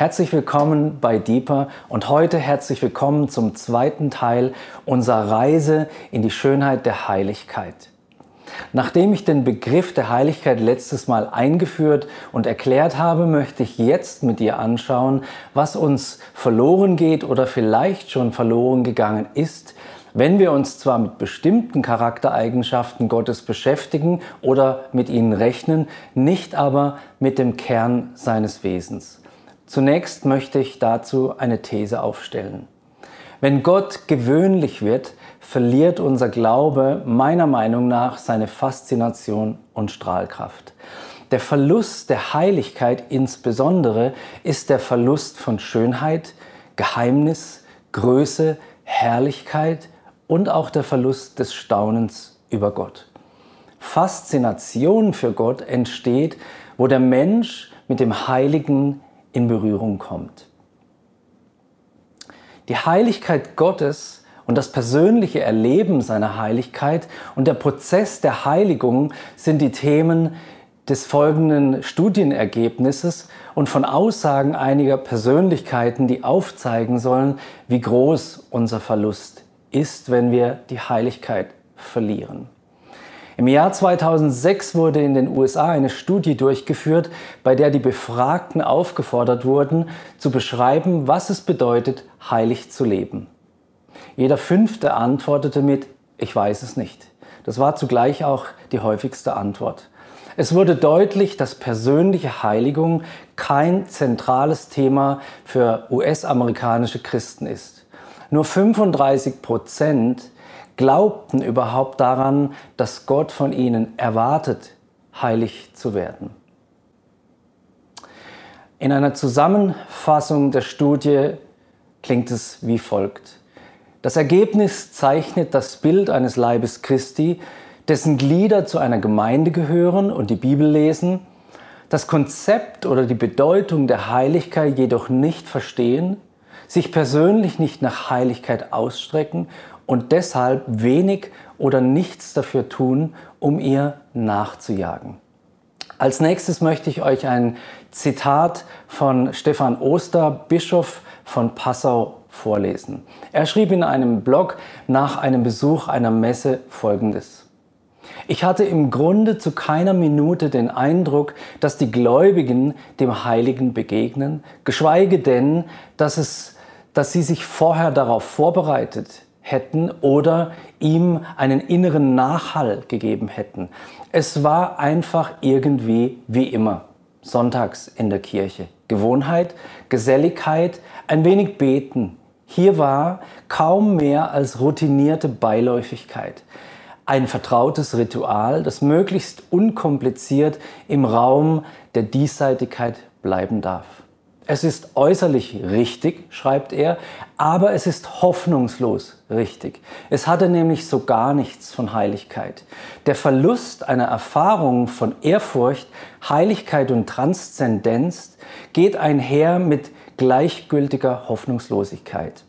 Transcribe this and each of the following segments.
Herzlich willkommen bei Deeper und heute herzlich willkommen zum zweiten Teil unserer Reise in die Schönheit der Heiligkeit. Nachdem ich den Begriff der Heiligkeit letztes Mal eingeführt und erklärt habe, möchte ich jetzt mit dir anschauen, was uns verloren geht oder vielleicht schon verloren gegangen ist, wenn wir uns zwar mit bestimmten Charaktereigenschaften Gottes beschäftigen oder mit ihnen rechnen, nicht aber mit dem Kern seines Wesens. Zunächst möchte ich dazu eine These aufstellen. Wenn Gott gewöhnlich wird, verliert unser Glaube meiner Meinung nach seine Faszination und Strahlkraft. Der Verlust der Heiligkeit insbesondere ist der Verlust von Schönheit, Geheimnis, Größe, Herrlichkeit und auch der Verlust des Staunens über Gott. Faszination für Gott entsteht, wo der Mensch mit dem Heiligen in Berührung kommt. Die Heiligkeit Gottes und das persönliche Erleben seiner Heiligkeit und der Prozess der Heiligung sind die Themen des folgenden Studienergebnisses und von Aussagen einiger Persönlichkeiten, die aufzeigen sollen, wie groß unser Verlust ist wenn wir die Heiligkeit verlieren. Im Jahr 2006 wurde in den USA eine Studie durchgeführt, bei der die Befragten aufgefordert wurden, zu beschreiben, was es bedeutet, heilig zu leben. Jeder fünfte antwortete mit, ich weiß es nicht. Das war zugleich auch die häufigste Antwort. Es wurde deutlich, dass persönliche Heiligung kein zentrales Thema für US-amerikanische Christen ist. Nur 35 Prozent glaubten überhaupt daran, dass Gott von ihnen erwartet, heilig zu werden. In einer Zusammenfassung der Studie klingt es wie folgt. Das Ergebnis zeichnet das Bild eines Leibes Christi, dessen Glieder zu einer Gemeinde gehören und die Bibel lesen, das Konzept oder die Bedeutung der Heiligkeit jedoch nicht verstehen sich persönlich nicht nach Heiligkeit ausstrecken und deshalb wenig oder nichts dafür tun, um ihr nachzujagen. Als nächstes möchte ich euch ein Zitat von Stefan Oster, Bischof von Passau, vorlesen. Er schrieb in einem Blog nach einem Besuch einer Messe Folgendes. Ich hatte im Grunde zu keiner Minute den Eindruck, dass die Gläubigen dem Heiligen begegnen, geschweige denn, dass es dass sie sich vorher darauf vorbereitet hätten oder ihm einen inneren Nachhall gegeben hätten. Es war einfach irgendwie wie immer. Sonntags in der Kirche. Gewohnheit, Geselligkeit, ein wenig beten. Hier war kaum mehr als routinierte Beiläufigkeit. Ein vertrautes Ritual, das möglichst unkompliziert im Raum der Diesseitigkeit bleiben darf. Es ist äußerlich richtig, schreibt er, aber es ist hoffnungslos richtig. Es hatte nämlich so gar nichts von Heiligkeit. Der Verlust einer Erfahrung von Ehrfurcht, Heiligkeit und Transzendenz geht einher mit gleichgültiger Hoffnungslosigkeit.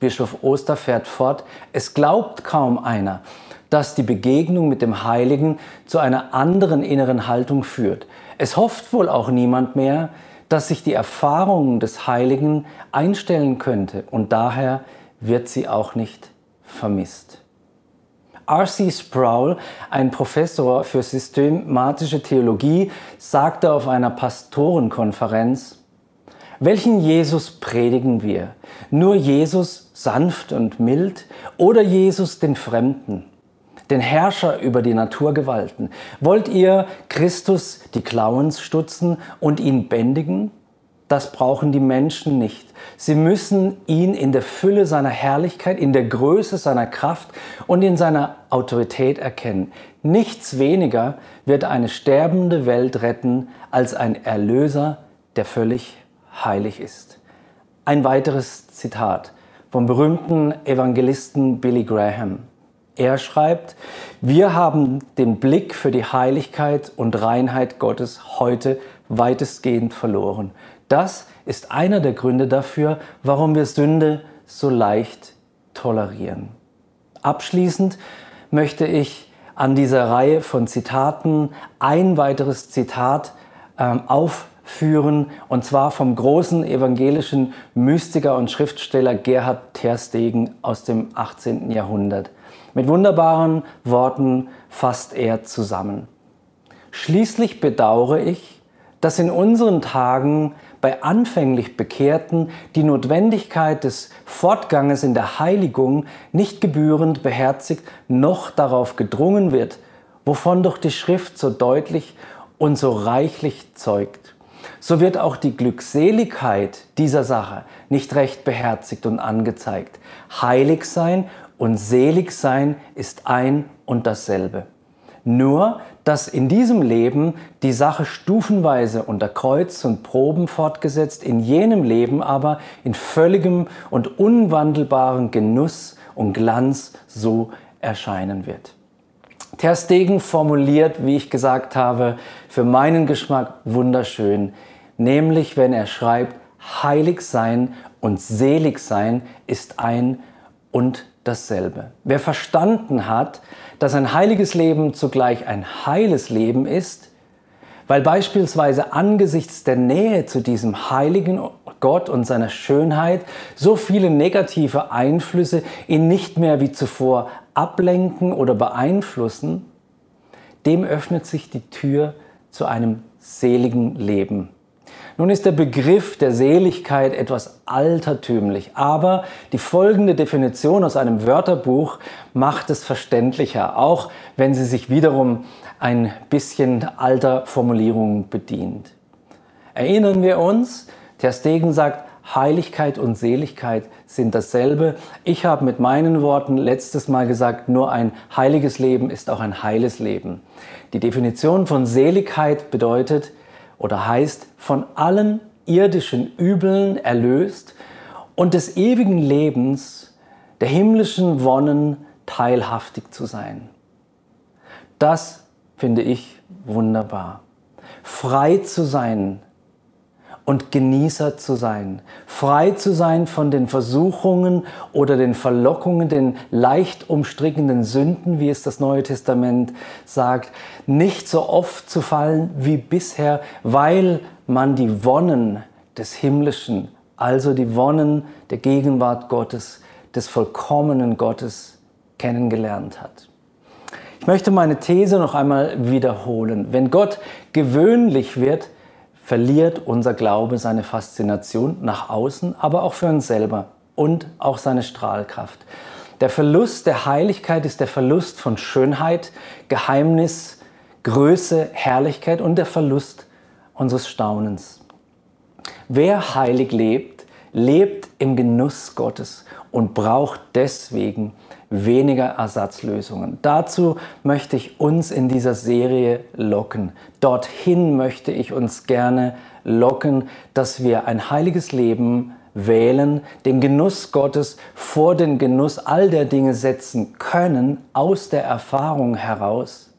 Bischof Oster fährt fort, es glaubt kaum einer, dass die Begegnung mit dem Heiligen zu einer anderen inneren Haltung führt. Es hofft wohl auch niemand mehr, dass sich die Erfahrung des Heiligen einstellen könnte und daher wird sie auch nicht vermisst. R.C. Sproul, ein Professor für systematische Theologie, sagte auf einer Pastorenkonferenz, welchen Jesus predigen wir? Nur Jesus sanft und mild oder Jesus den Fremden? Den Herrscher über die Naturgewalten? Wollt ihr Christus die Klauen stutzen und ihn bändigen? Das brauchen die Menschen nicht. Sie müssen ihn in der Fülle seiner Herrlichkeit, in der Größe seiner Kraft und in seiner Autorität erkennen. Nichts weniger wird eine sterbende Welt retten als ein Erlöser, der völlig heilig ist. Ein weiteres Zitat vom berühmten Evangelisten Billy Graham. Er schreibt, wir haben den Blick für die Heiligkeit und Reinheit Gottes heute weitestgehend verloren. Das ist einer der Gründe dafür, warum wir Sünde so leicht tolerieren. Abschließend möchte ich an dieser Reihe von Zitaten ein weiteres Zitat ähm, auf führen, und zwar vom großen evangelischen Mystiker und Schriftsteller Gerhard Terstegen aus dem 18. Jahrhundert. Mit wunderbaren Worten fasst er zusammen. Schließlich bedauere ich, dass in unseren Tagen bei anfänglich Bekehrten die Notwendigkeit des Fortganges in der Heiligung nicht gebührend beherzigt, noch darauf gedrungen wird, wovon doch die Schrift so deutlich und so reichlich zeugt. So wird auch die Glückseligkeit dieser Sache nicht recht beherzigt und angezeigt. Heilig sein und selig sein ist ein und dasselbe. Nur, dass in diesem Leben die Sache stufenweise unter Kreuz und Proben fortgesetzt, in jenem Leben aber in völligem und unwandelbaren Genuss und Glanz so erscheinen wird. Ter Stegen formuliert, wie ich gesagt habe, für meinen Geschmack wunderschön, nämlich wenn er schreibt, heilig sein und selig sein ist ein und dasselbe. Wer verstanden hat, dass ein heiliges Leben zugleich ein heiles Leben ist, weil beispielsweise angesichts der Nähe zu diesem heiligen Gott und seiner Schönheit so viele negative Einflüsse ihn nicht mehr wie zuvor ablenken oder beeinflussen, dem öffnet sich die Tür zu einem seligen Leben. Nun ist der Begriff der Seligkeit etwas altertümlich, aber die folgende Definition aus einem Wörterbuch macht es verständlicher, auch wenn sie sich wiederum ein bisschen alter Formulierungen bedient. Erinnern wir uns, Ter Stegen sagt, Heiligkeit und Seligkeit sind dasselbe. Ich habe mit meinen Worten letztes Mal gesagt, nur ein heiliges Leben ist auch ein heiles Leben. Die Definition von Seligkeit bedeutet, oder heißt von allen irdischen Übeln erlöst und des ewigen Lebens, der himmlischen Wonnen teilhaftig zu sein. Das finde ich wunderbar. Frei zu sein und Genießer zu sein, frei zu sein von den Versuchungen oder den Verlockungen, den leicht umstrickenden Sünden, wie es das Neue Testament sagt, nicht so oft zu fallen wie bisher, weil man die Wonnen des Himmlischen, also die Wonnen der Gegenwart Gottes, des vollkommenen Gottes kennengelernt hat. Ich möchte meine These noch einmal wiederholen. Wenn Gott gewöhnlich wird, verliert unser Glaube seine Faszination nach außen, aber auch für uns selber und auch seine Strahlkraft. Der Verlust der Heiligkeit ist der Verlust von Schönheit, Geheimnis, Größe, Herrlichkeit und der Verlust unseres Staunens. Wer heilig lebt, lebt im Genuss Gottes und braucht deswegen weniger Ersatzlösungen. Dazu möchte ich uns in dieser Serie locken. Dorthin möchte ich uns gerne locken, dass wir ein heiliges Leben wählen, den Genuss Gottes vor den Genuss all der Dinge setzen können, aus der Erfahrung heraus,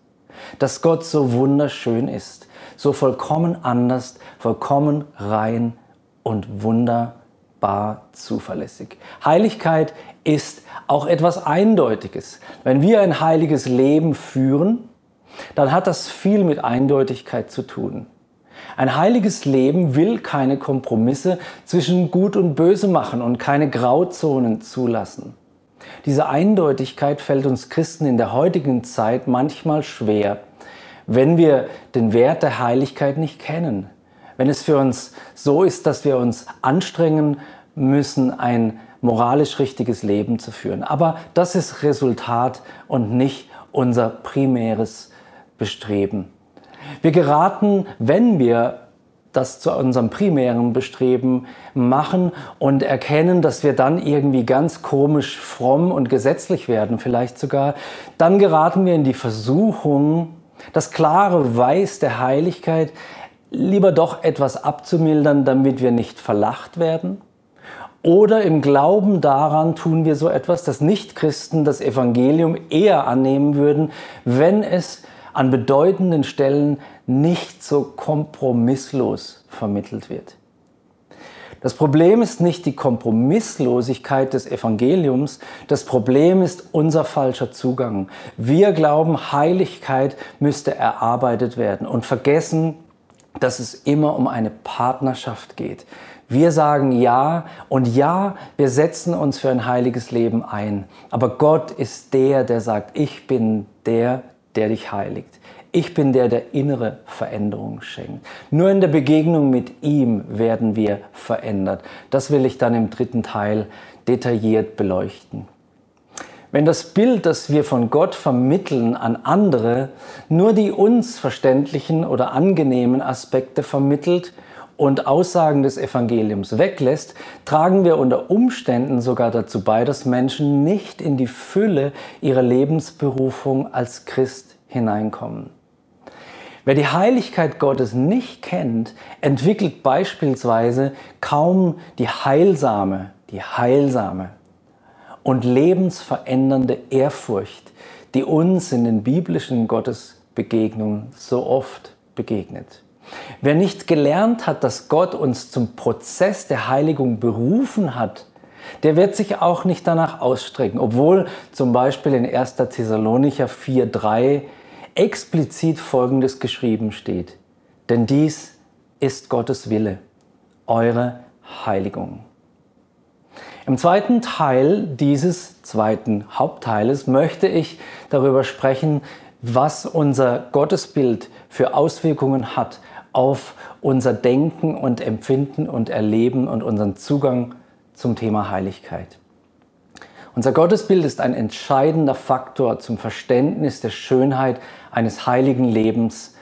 dass Gott so wunderschön ist, so vollkommen anders, vollkommen rein und wunderbar zuverlässig. Heiligkeit ist auch etwas Eindeutiges. Wenn wir ein heiliges Leben führen, dann hat das viel mit Eindeutigkeit zu tun. Ein heiliges Leben will keine Kompromisse zwischen Gut und Böse machen und keine Grauzonen zulassen. Diese Eindeutigkeit fällt uns Christen in der heutigen Zeit manchmal schwer, wenn wir den Wert der Heiligkeit nicht kennen. Wenn es für uns so ist, dass wir uns anstrengen müssen, ein moralisch richtiges Leben zu führen. Aber das ist Resultat und nicht unser primäres Bestreben. Wir geraten, wenn wir das zu unserem primären Bestreben machen und erkennen, dass wir dann irgendwie ganz komisch fromm und gesetzlich werden, vielleicht sogar, dann geraten wir in die Versuchung, das klare Weiß der Heiligkeit lieber doch etwas abzumildern, damit wir nicht verlacht werden oder im Glauben daran tun wir so etwas, dass Nichtchristen das Evangelium eher annehmen würden, wenn es an bedeutenden Stellen nicht so kompromisslos vermittelt wird. Das Problem ist nicht die Kompromisslosigkeit des Evangeliums, das Problem ist unser falscher Zugang. Wir glauben, Heiligkeit müsste erarbeitet werden und vergessen, dass es immer um eine Partnerschaft geht. Wir sagen ja und ja, wir setzen uns für ein heiliges Leben ein. Aber Gott ist der, der sagt, ich bin der, der dich heiligt. Ich bin der, der innere Veränderung schenkt. Nur in der Begegnung mit ihm werden wir verändert. Das will ich dann im dritten Teil detailliert beleuchten. Wenn das Bild, das wir von Gott vermitteln an andere, nur die uns verständlichen oder angenehmen Aspekte vermittelt und Aussagen des Evangeliums weglässt, tragen wir unter Umständen sogar dazu bei, dass Menschen nicht in die Fülle ihrer Lebensberufung als Christ hineinkommen. Wer die Heiligkeit Gottes nicht kennt, entwickelt beispielsweise kaum die heilsame, die heilsame und lebensverändernde Ehrfurcht, die uns in den biblischen Gottesbegegnungen so oft begegnet. Wer nicht gelernt hat, dass Gott uns zum Prozess der Heiligung berufen hat, der wird sich auch nicht danach ausstrecken, obwohl zum Beispiel in 1. Thessalonicher 4.3 explizit Folgendes geschrieben steht. Denn dies ist Gottes Wille, eure Heiligung. Im zweiten Teil dieses zweiten Hauptteiles möchte ich darüber sprechen, was unser Gottesbild für Auswirkungen hat auf unser Denken und Empfinden und Erleben und unseren Zugang zum Thema Heiligkeit. Unser Gottesbild ist ein entscheidender Faktor zum Verständnis der Schönheit eines heiligen Lebens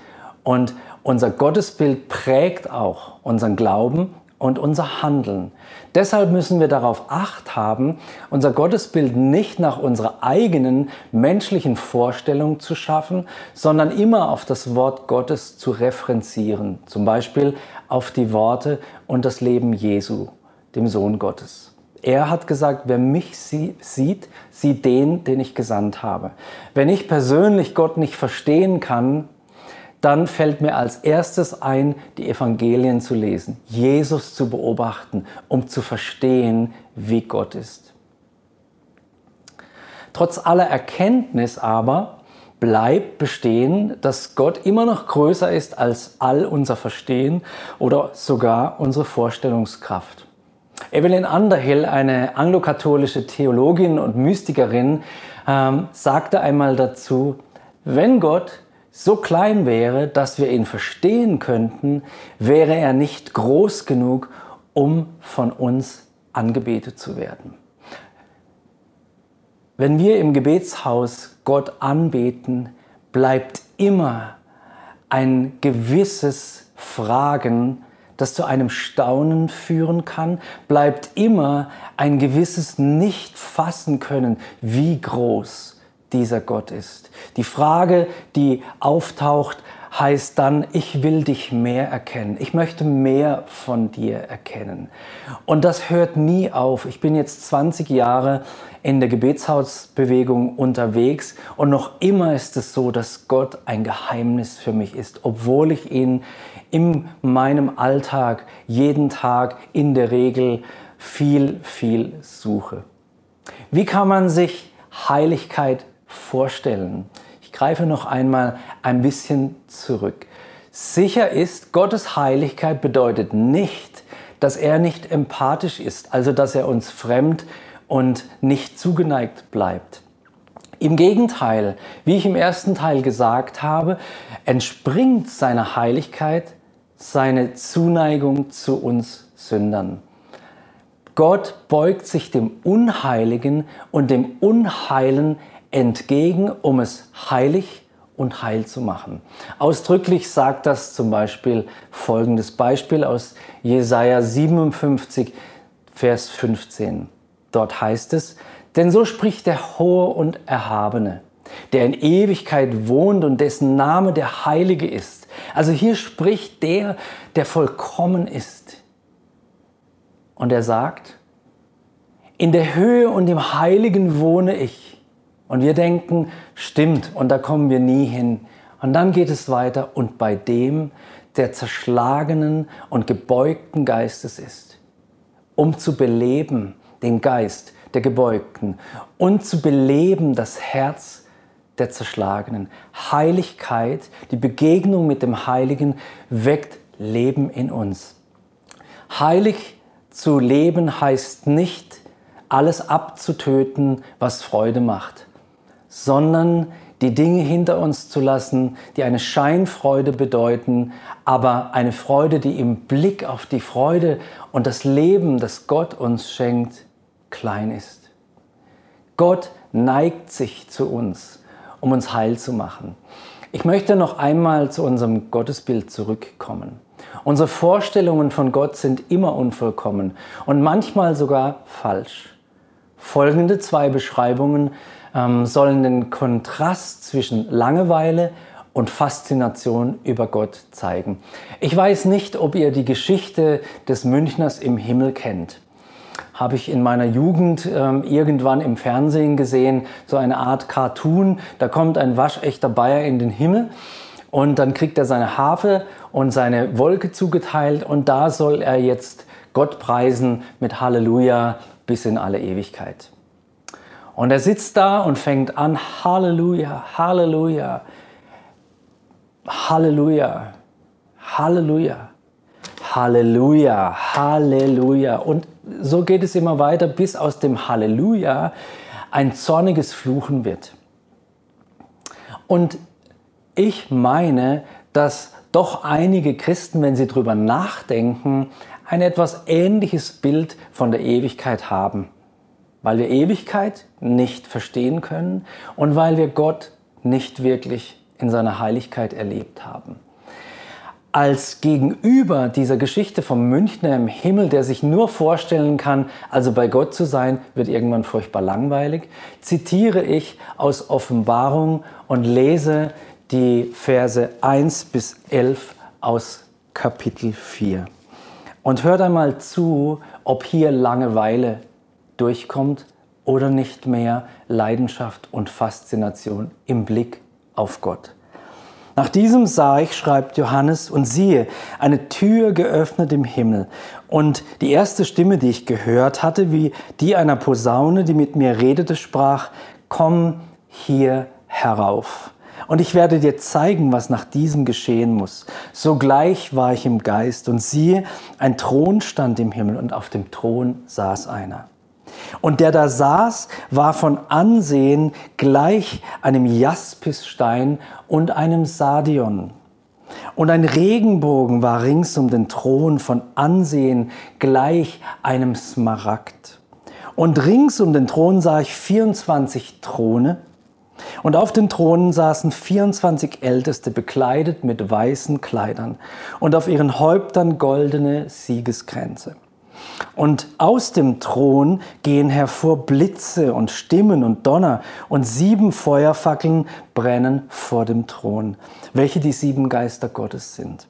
und unser Gottesbild prägt auch unseren Glauben und unser Handeln. Deshalb müssen wir darauf acht haben, unser Gottesbild nicht nach unserer eigenen menschlichen Vorstellung zu schaffen, sondern immer auf das Wort Gottes zu referenzieren. Zum Beispiel auf die Worte und das Leben Jesu, dem Sohn Gottes. Er hat gesagt, wer mich sieht, sieht den, den ich gesandt habe. Wenn ich persönlich Gott nicht verstehen kann, dann fällt mir als erstes ein, die Evangelien zu lesen, Jesus zu beobachten, um zu verstehen, wie Gott ist. Trotz aller Erkenntnis aber bleibt bestehen, dass Gott immer noch größer ist als all unser Verstehen oder sogar unsere Vorstellungskraft. Evelyn Underhill, eine anglokatholische Theologin und Mystikerin, ähm, sagte einmal dazu, wenn Gott so klein wäre, dass wir ihn verstehen könnten, wäre er nicht groß genug, um von uns angebetet zu werden. Wenn wir im Gebetshaus Gott anbeten, bleibt immer ein gewisses Fragen, das zu einem Staunen führen kann, bleibt immer ein gewisses Nicht-Fassen können, wie groß dieser Gott ist. Die Frage, die auftaucht, heißt dann, ich will dich mehr erkennen. Ich möchte mehr von dir erkennen. Und das hört nie auf. Ich bin jetzt 20 Jahre in der Gebetshausbewegung unterwegs und noch immer ist es so, dass Gott ein Geheimnis für mich ist, obwohl ich ihn in meinem Alltag jeden Tag in der Regel viel, viel suche. Wie kann man sich Heiligkeit vorstellen. Ich greife noch einmal ein bisschen zurück. Sicher ist, Gottes Heiligkeit bedeutet nicht, dass er nicht empathisch ist, also dass er uns fremd und nicht zugeneigt bleibt. Im Gegenteil, wie ich im ersten Teil gesagt habe, entspringt seiner Heiligkeit seine Zuneigung zu uns Sündern. Gott beugt sich dem Unheiligen und dem Unheilen entgegen, um es heilig und heil zu machen. Ausdrücklich sagt das zum Beispiel folgendes Beispiel aus Jesaja 57, Vers 15. Dort heißt es, denn so spricht der Hohe und Erhabene, der in Ewigkeit wohnt und dessen Name der Heilige ist. Also hier spricht der, der vollkommen ist. Und er sagt, in der Höhe und im Heiligen wohne ich und wir denken, stimmt, und da kommen wir nie hin. Und dann geht es weiter, und bei dem, der zerschlagenen und gebeugten Geistes ist, um zu beleben den Geist der Gebeugten und zu beleben das Herz der Zerschlagenen. Heiligkeit, die Begegnung mit dem Heiligen weckt leben in uns. Heilig zu leben heißt nicht, alles abzutöten, was Freude macht, sondern die Dinge hinter uns zu lassen, die eine Scheinfreude bedeuten, aber eine Freude, die im Blick auf die Freude und das Leben, das Gott uns schenkt, klein ist. Gott neigt sich zu uns, um uns heil zu machen. Ich möchte noch einmal zu unserem Gottesbild zurückkommen. Unsere Vorstellungen von Gott sind immer unvollkommen und manchmal sogar falsch. Folgende zwei Beschreibungen ähm, sollen den Kontrast zwischen Langeweile und Faszination über Gott zeigen. Ich weiß nicht, ob ihr die Geschichte des Münchners im Himmel kennt. Habe ich in meiner Jugend ähm, irgendwann im Fernsehen gesehen, so eine Art Cartoon. Da kommt ein waschechter Bayer in den Himmel und dann kriegt er seine Harfe und seine Wolke zugeteilt und da soll er jetzt Gott preisen mit Halleluja bis in alle Ewigkeit. Und er sitzt da und fängt an, Halleluja, Halleluja, Halleluja, Halleluja, Halleluja, Halleluja. Und so geht es immer weiter, bis aus dem Halleluja ein zorniges Fluchen wird. Und ich meine, dass doch einige Christen, wenn sie darüber nachdenken, ein etwas ähnliches Bild von der Ewigkeit haben weil wir Ewigkeit nicht verstehen können und weil wir Gott nicht wirklich in seiner Heiligkeit erlebt haben. Als Gegenüber dieser Geschichte vom Münchner im Himmel, der sich nur vorstellen kann, also bei Gott zu sein, wird irgendwann furchtbar langweilig, zitiere ich aus Offenbarung und lese die Verse 1 bis 11 aus Kapitel 4. Und hört einmal zu, ob hier Langeweile durchkommt oder nicht mehr Leidenschaft und Faszination im Blick auf Gott. Nach diesem sah ich, schreibt Johannes, und siehe, eine Tür geöffnet im Himmel. Und die erste Stimme, die ich gehört hatte, wie die einer Posaune, die mit mir redete, sprach, komm hier herauf. Und ich werde dir zeigen, was nach diesem geschehen muss. Sogleich war ich im Geist und siehe, ein Thron stand im Himmel und auf dem Thron saß einer. Und der da saß, war von Ansehen gleich einem Jaspisstein und einem Sadion. Und ein Regenbogen war rings um den Thron von Ansehen gleich einem Smaragd. Und rings um den Thron sah ich 24 Throne. Und auf den Thronen saßen 24 Älteste bekleidet mit weißen Kleidern und auf ihren Häuptern goldene Siegeskränze. Und aus dem Thron gehen hervor Blitze und Stimmen und Donner und sieben Feuerfackeln brennen vor dem Thron, welche die sieben Geister Gottes sind.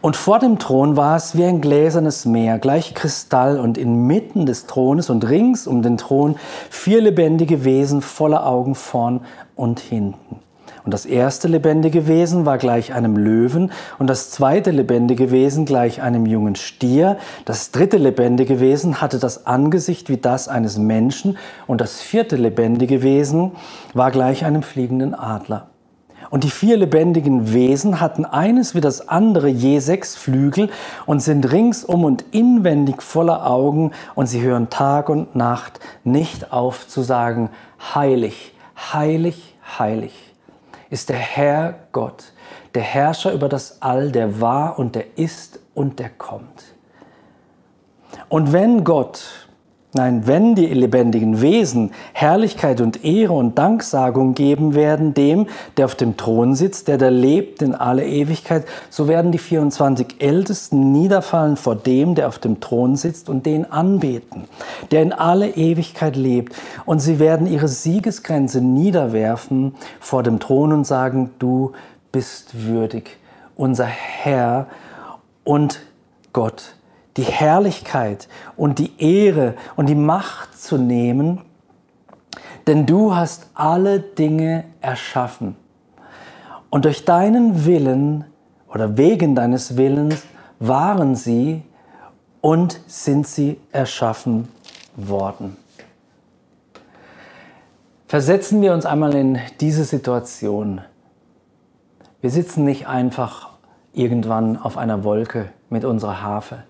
Und vor dem Thron war es wie ein gläsernes Meer, gleich Kristall, und inmitten des Thrones und rings um den Thron vier lebendige Wesen voller Augen vorn und hinten. Und das erste lebendige Wesen war gleich einem Löwen und das zweite lebendige Wesen gleich einem jungen Stier. Das dritte lebendige Wesen hatte das Angesicht wie das eines Menschen und das vierte lebendige Wesen war gleich einem fliegenden Adler. Und die vier lebendigen Wesen hatten eines wie das andere je sechs Flügel und sind ringsum und inwendig voller Augen und sie hören Tag und Nacht nicht auf zu sagen, heilig, heilig, heilig ist der Herr Gott, der Herrscher über das All, der war und der ist und der kommt. Und wenn Gott Nein, wenn die lebendigen Wesen Herrlichkeit und Ehre und Danksagung geben werden dem, der auf dem Thron sitzt, der da lebt in alle Ewigkeit, so werden die 24 Ältesten niederfallen vor dem, der auf dem Thron sitzt und den anbeten, der in alle Ewigkeit lebt. Und sie werden ihre Siegesgrenze niederwerfen vor dem Thron und sagen, du bist würdig, unser Herr und Gott die Herrlichkeit und die Ehre und die Macht zu nehmen, denn du hast alle Dinge erschaffen. Und durch deinen Willen oder wegen deines Willens waren sie und sind sie erschaffen worden. Versetzen wir uns einmal in diese Situation. Wir sitzen nicht einfach irgendwann auf einer Wolke mit unserer Harfe,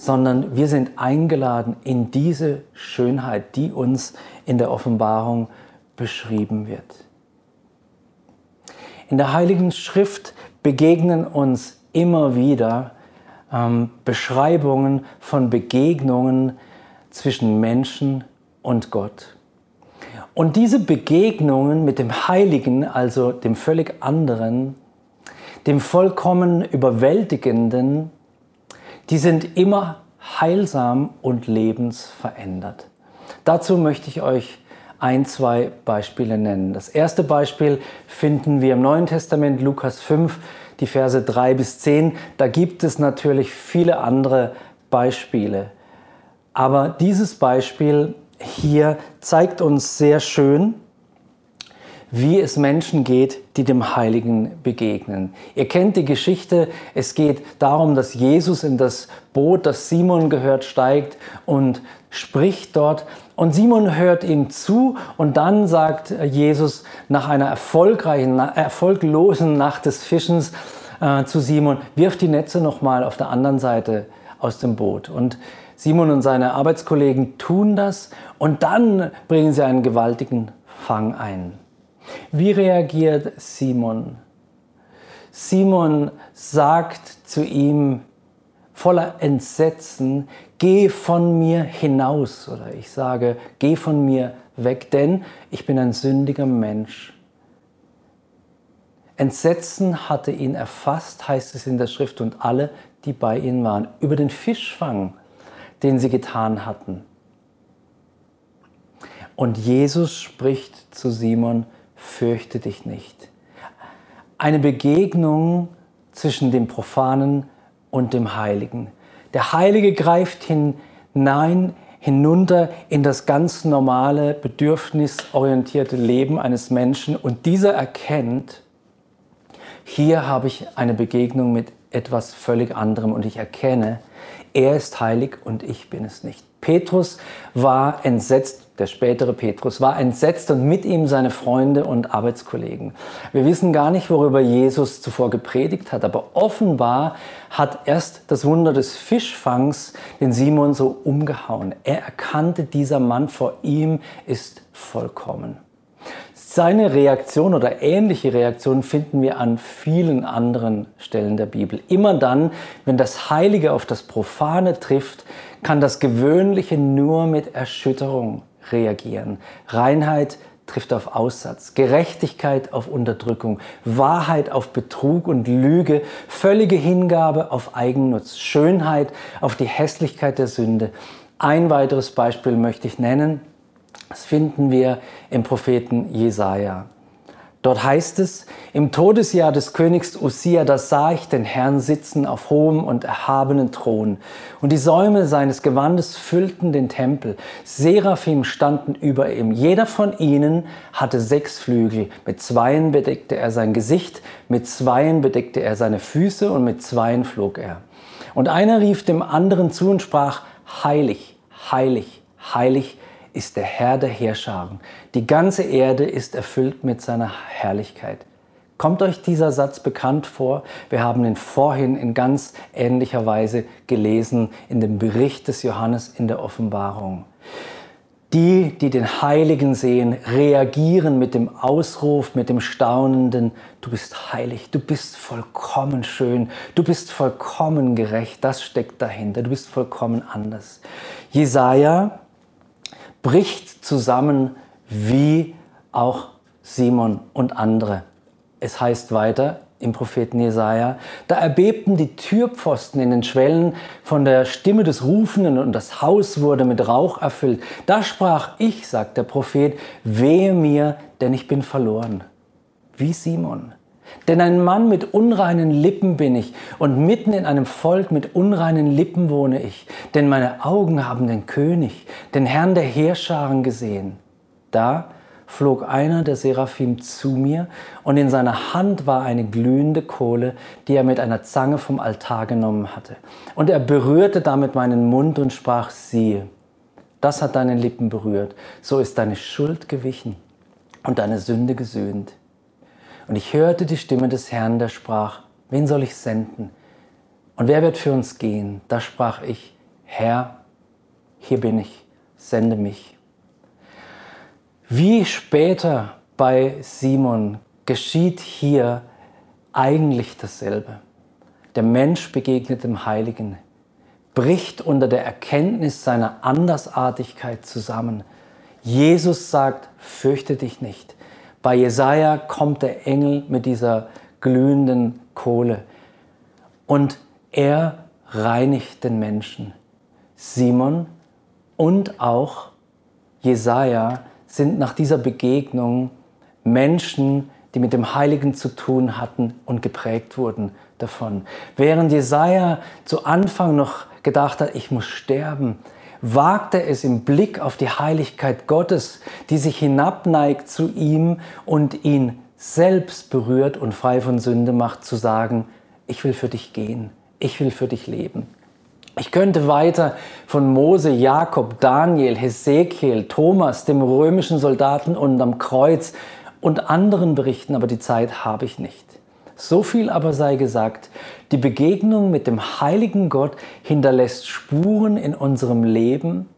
sondern wir sind eingeladen in diese Schönheit, die uns in der Offenbarung beschrieben wird. In der Heiligen Schrift begegnen uns immer wieder ähm, Beschreibungen von Begegnungen zwischen Menschen und Gott. Und diese Begegnungen mit dem Heiligen, also dem völlig anderen, dem vollkommen überwältigenden, die sind immer heilsam und lebensverändert. Dazu möchte ich euch ein, zwei Beispiele nennen. Das erste Beispiel finden wir im Neuen Testament, Lukas 5, die Verse 3 bis 10. Da gibt es natürlich viele andere Beispiele. Aber dieses Beispiel hier zeigt uns sehr schön, wie es Menschen geht, die dem Heiligen begegnen. Ihr kennt die Geschichte, es geht darum, dass Jesus in das Boot, das Simon gehört, steigt und spricht dort. Und Simon hört ihm zu und dann sagt Jesus nach einer erfolgreichen, erfolglosen Nacht des Fischens äh, zu Simon, wirf die Netze nochmal auf der anderen Seite aus dem Boot. Und Simon und seine Arbeitskollegen tun das und dann bringen sie einen gewaltigen Fang ein. Wie reagiert Simon? Simon sagt zu ihm voller Entsetzen, geh von mir hinaus oder ich sage, geh von mir weg, denn ich bin ein sündiger Mensch. Entsetzen hatte ihn erfasst, heißt es in der Schrift, und alle, die bei ihm waren, über den Fischfang, den sie getan hatten. Und Jesus spricht zu Simon, fürchte dich nicht. Eine Begegnung zwischen dem Profanen und dem Heiligen. Der Heilige greift hinein, hinunter in das ganz normale, bedürfnisorientierte Leben eines Menschen und dieser erkennt, hier habe ich eine Begegnung mit etwas völlig anderem und ich erkenne, er ist heilig und ich bin es nicht. Petrus war entsetzt, der spätere Petrus war entsetzt und mit ihm seine Freunde und Arbeitskollegen. Wir wissen gar nicht, worüber Jesus zuvor gepredigt hat, aber offenbar hat erst das Wunder des Fischfangs den Simon so umgehauen. Er erkannte, dieser Mann vor ihm ist vollkommen. Seine Reaktion oder ähnliche Reaktionen finden wir an vielen anderen Stellen der Bibel. Immer dann, wenn das Heilige auf das Profane trifft, kann das Gewöhnliche nur mit Erschütterung reagieren. Reinheit trifft auf Aussatz, Gerechtigkeit auf Unterdrückung, Wahrheit auf Betrug und Lüge, völlige Hingabe auf Eigennutz, Schönheit auf die Hässlichkeit der Sünde. Ein weiteres Beispiel möchte ich nennen. Das finden wir im Propheten Jesaja. Dort heißt es, im Todesjahr des Königs Usia, da sah ich den Herrn sitzen auf hohem und erhabenen Thron. Und die Säume seines Gewandes füllten den Tempel. Seraphim standen über ihm. Jeder von ihnen hatte sechs Flügel. Mit zweien bedeckte er sein Gesicht, mit zweien bedeckte er seine Füße und mit zweien flog er. Und einer rief dem anderen zu und sprach, heilig, heilig, heilig ist der Herr der Heerscharen. Die ganze Erde ist erfüllt mit seiner Herrlichkeit. Kommt euch dieser Satz bekannt vor? Wir haben ihn vorhin in ganz ähnlicher Weise gelesen in dem Bericht des Johannes in der Offenbarung. Die, die den Heiligen sehen, reagieren mit dem Ausruf, mit dem staunenden, du bist heilig, du bist vollkommen schön, du bist vollkommen gerecht, das steckt dahinter, du bist vollkommen anders. Jesaja bricht zusammen wie auch Simon und andere. Es heißt weiter im Propheten Jesaja, da erbebten die Türpfosten in den Schwellen von der Stimme des Rufenden und das Haus wurde mit Rauch erfüllt. Da sprach ich, sagt der Prophet, wehe mir, denn ich bin verloren. Wie Simon. Denn ein Mann mit unreinen Lippen bin ich und mitten in einem Volk mit unreinen Lippen wohne ich. Denn meine Augen haben den König, den Herrn der Heerscharen gesehen. Da flog einer der Seraphim zu mir und in seiner Hand war eine glühende Kohle, die er mit einer Zange vom Altar genommen hatte. Und er berührte damit meinen Mund und sprach, siehe, das hat deine Lippen berührt, so ist deine Schuld gewichen und deine Sünde gesühnt. Und ich hörte die Stimme des Herrn, der sprach, Wen soll ich senden? Und wer wird für uns gehen? Da sprach ich, Herr, hier bin ich, sende mich. Wie später bei Simon geschieht hier eigentlich dasselbe. Der Mensch begegnet dem Heiligen, bricht unter der Erkenntnis seiner Andersartigkeit zusammen. Jesus sagt, fürchte dich nicht. Bei Jesaja kommt der Engel mit dieser glühenden Kohle und er reinigt den Menschen. Simon und auch Jesaja sind nach dieser Begegnung Menschen, die mit dem Heiligen zu tun hatten und geprägt wurden davon. Während Jesaja zu Anfang noch gedacht hat, ich muss sterben, wagte es im Blick auf die Heiligkeit Gottes, die sich hinabneigt zu ihm und ihn selbst berührt und frei von Sünde macht, zu sagen, ich will für dich gehen, ich will für dich leben. Ich könnte weiter von Mose, Jakob, Daniel, Hesekiel, Thomas, dem römischen Soldaten und am Kreuz und anderen berichten, aber die Zeit habe ich nicht. So viel aber sei gesagt, die Begegnung mit dem heiligen Gott hinterlässt Spuren in unserem Leben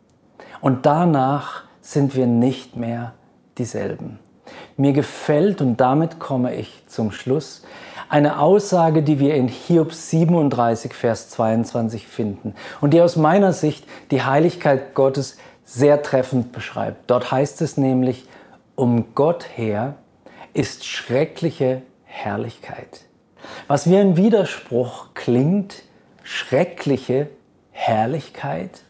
und danach sind wir nicht mehr dieselben. Mir gefällt, und damit komme ich zum Schluss, eine Aussage, die wir in Hiob 37, Vers 22 finden und die aus meiner Sicht die Heiligkeit Gottes sehr treffend beschreibt. Dort heißt es nämlich, um Gott her ist schreckliche Herrlichkeit. Was wie ein Widerspruch klingt, schreckliche Herrlichkeit,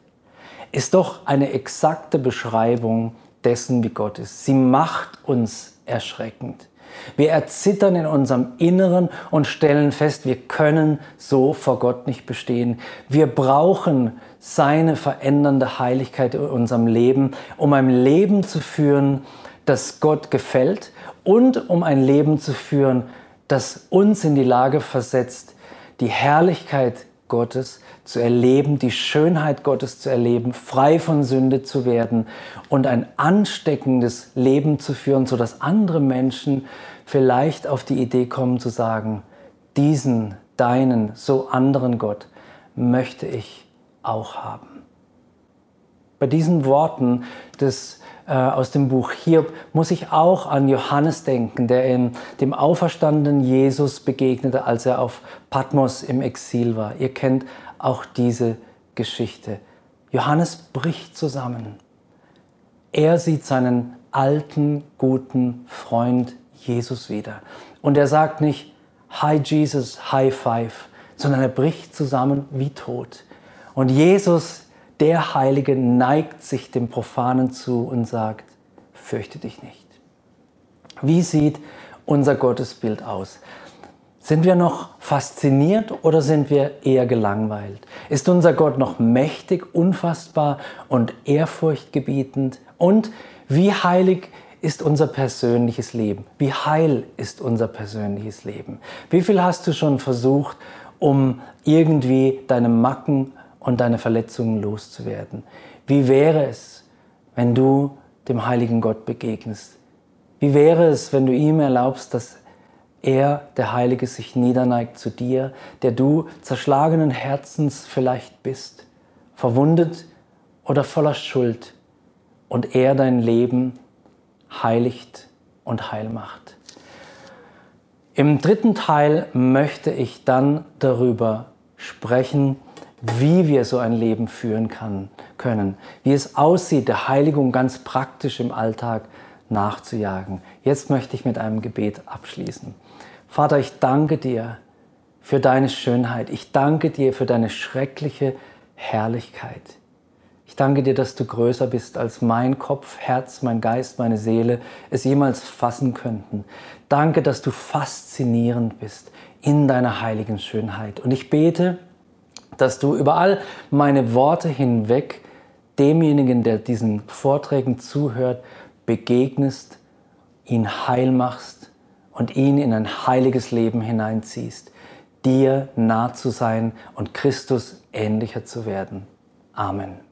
ist doch eine exakte Beschreibung dessen, wie Gott ist. Sie macht uns erschreckend. Wir erzittern in unserem Inneren und stellen fest, wir können so vor Gott nicht bestehen. Wir brauchen seine verändernde Heiligkeit in unserem Leben, um ein Leben zu führen, das Gott gefällt und um ein Leben zu führen, das uns in die Lage versetzt, die Herrlichkeit Gottes zu erleben, die Schönheit Gottes zu erleben, frei von Sünde zu werden und ein ansteckendes Leben zu führen, sodass andere Menschen vielleicht auf die Idee kommen zu sagen, diesen, deinen, so anderen Gott möchte ich auch haben. Bei diesen Worten des äh, aus dem Buch Hiob muss ich auch an Johannes denken, der in dem auferstandenen Jesus begegnete, als er auf Patmos im Exil war. Ihr kennt auch diese Geschichte. Johannes bricht zusammen. Er sieht seinen alten, guten Freund Jesus wieder. Und er sagt nicht, Hi Jesus, High Five, sondern er bricht zusammen wie tot. Und Jesus der Heilige neigt sich dem Profanen zu und sagt, fürchte dich nicht. Wie sieht unser Gottesbild aus? Sind wir noch fasziniert oder sind wir eher gelangweilt? Ist unser Gott noch mächtig, unfassbar und ehrfurchtgebietend? Und wie heilig ist unser persönliches Leben? Wie heil ist unser persönliches Leben? Wie viel hast du schon versucht, um irgendwie deine Macken und deine Verletzungen loszuwerden. Wie wäre es, wenn du dem heiligen Gott begegnest? Wie wäre es, wenn du ihm erlaubst, dass er, der Heilige, sich niederneigt zu dir, der du zerschlagenen Herzens vielleicht bist, verwundet oder voller Schuld, und er dein Leben heiligt und heil macht. Im dritten Teil möchte ich dann darüber sprechen, wie wir so ein Leben führen kann, können, wie es aussieht, der Heiligung ganz praktisch im Alltag nachzujagen. Jetzt möchte ich mit einem Gebet abschließen. Vater, ich danke dir für deine Schönheit. Ich danke dir für deine schreckliche Herrlichkeit. Ich danke dir, dass du größer bist, als mein Kopf, Herz, mein Geist, meine Seele es jemals fassen könnten. Danke, dass du faszinierend bist in deiner heiligen Schönheit. Und ich bete, dass du überall meine Worte hinweg demjenigen, der diesen Vorträgen zuhört, begegnest, ihn heil machst und ihn in ein heiliges Leben hineinziehst, dir nah zu sein und Christus ähnlicher zu werden. Amen.